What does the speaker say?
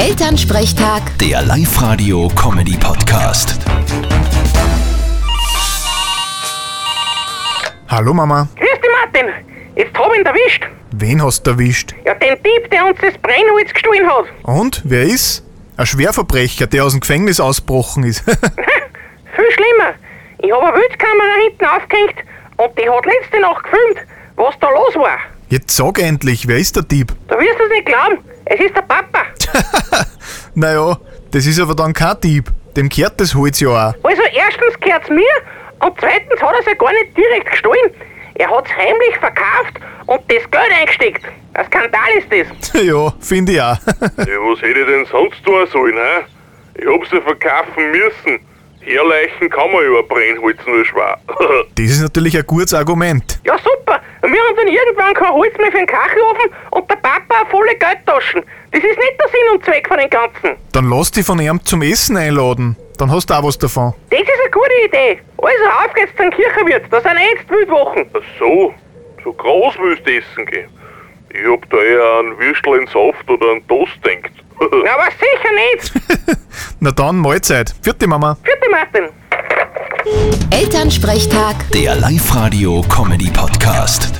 Elternsprechtag, Der Live-Radio-Comedy-Podcast. Hallo Mama, Grüß dich, Martin. Jetzt hab ich ihn erwischt. wen hast du erwischt? Ja, den Dieb, der uns das Brennholz gestohlen hat. Und, wer ist? Ein Schwerverbrecher, der aus dem Gefängnis ausgebrochen ist. Viel schlimmer. Ich hab eine Wildkamera hinten aufgehängt und die hat letzte Nacht gefilmt, was da los war. Jetzt sag endlich, wer ist der Dieb? Du wirst es nicht glauben. Es ist der Papa. Naja, das ist aber dann kein Dieb. Dem gehört das Holz ja auch. Also erstens gehört's mir und zweitens hat er ja gar nicht direkt gestohlen. Er hat's heimlich verkauft und das Geld eingesteckt. Ein Skandal ist das. ja, finde ich auch. Ja, was hätte ich denn sonst tun sollen, hä? Ich hab's ja verkaufen müssen. Herleichen kann man über Brennholz nur schwer. das ist natürlich ein gutes Argument. Ja, super. Wir haben dann irgendwann kein Holz mehr für den Kachelofen und der Papa volle Geldtaschen. Das ist nicht der Sinn und Zweck von dem Ganzen. Dann lass dich von ihm zum Essen einladen. Dann hast du auch was davon. Das ist eine gute Idee. Also auf geht's zum Kirchenwirt. Da sind eh jetzt Wildwochen. Ach so, so groß willst du essen gehen. Ich hab da eher an Würstel in Saft oder an Toast denkt. Aber sicher nicht. Na dann, Mahlzeit. Vierte Mama. Vierte Martin. Elternsprechtag. Der Live-Radio-Comedy-Podcast.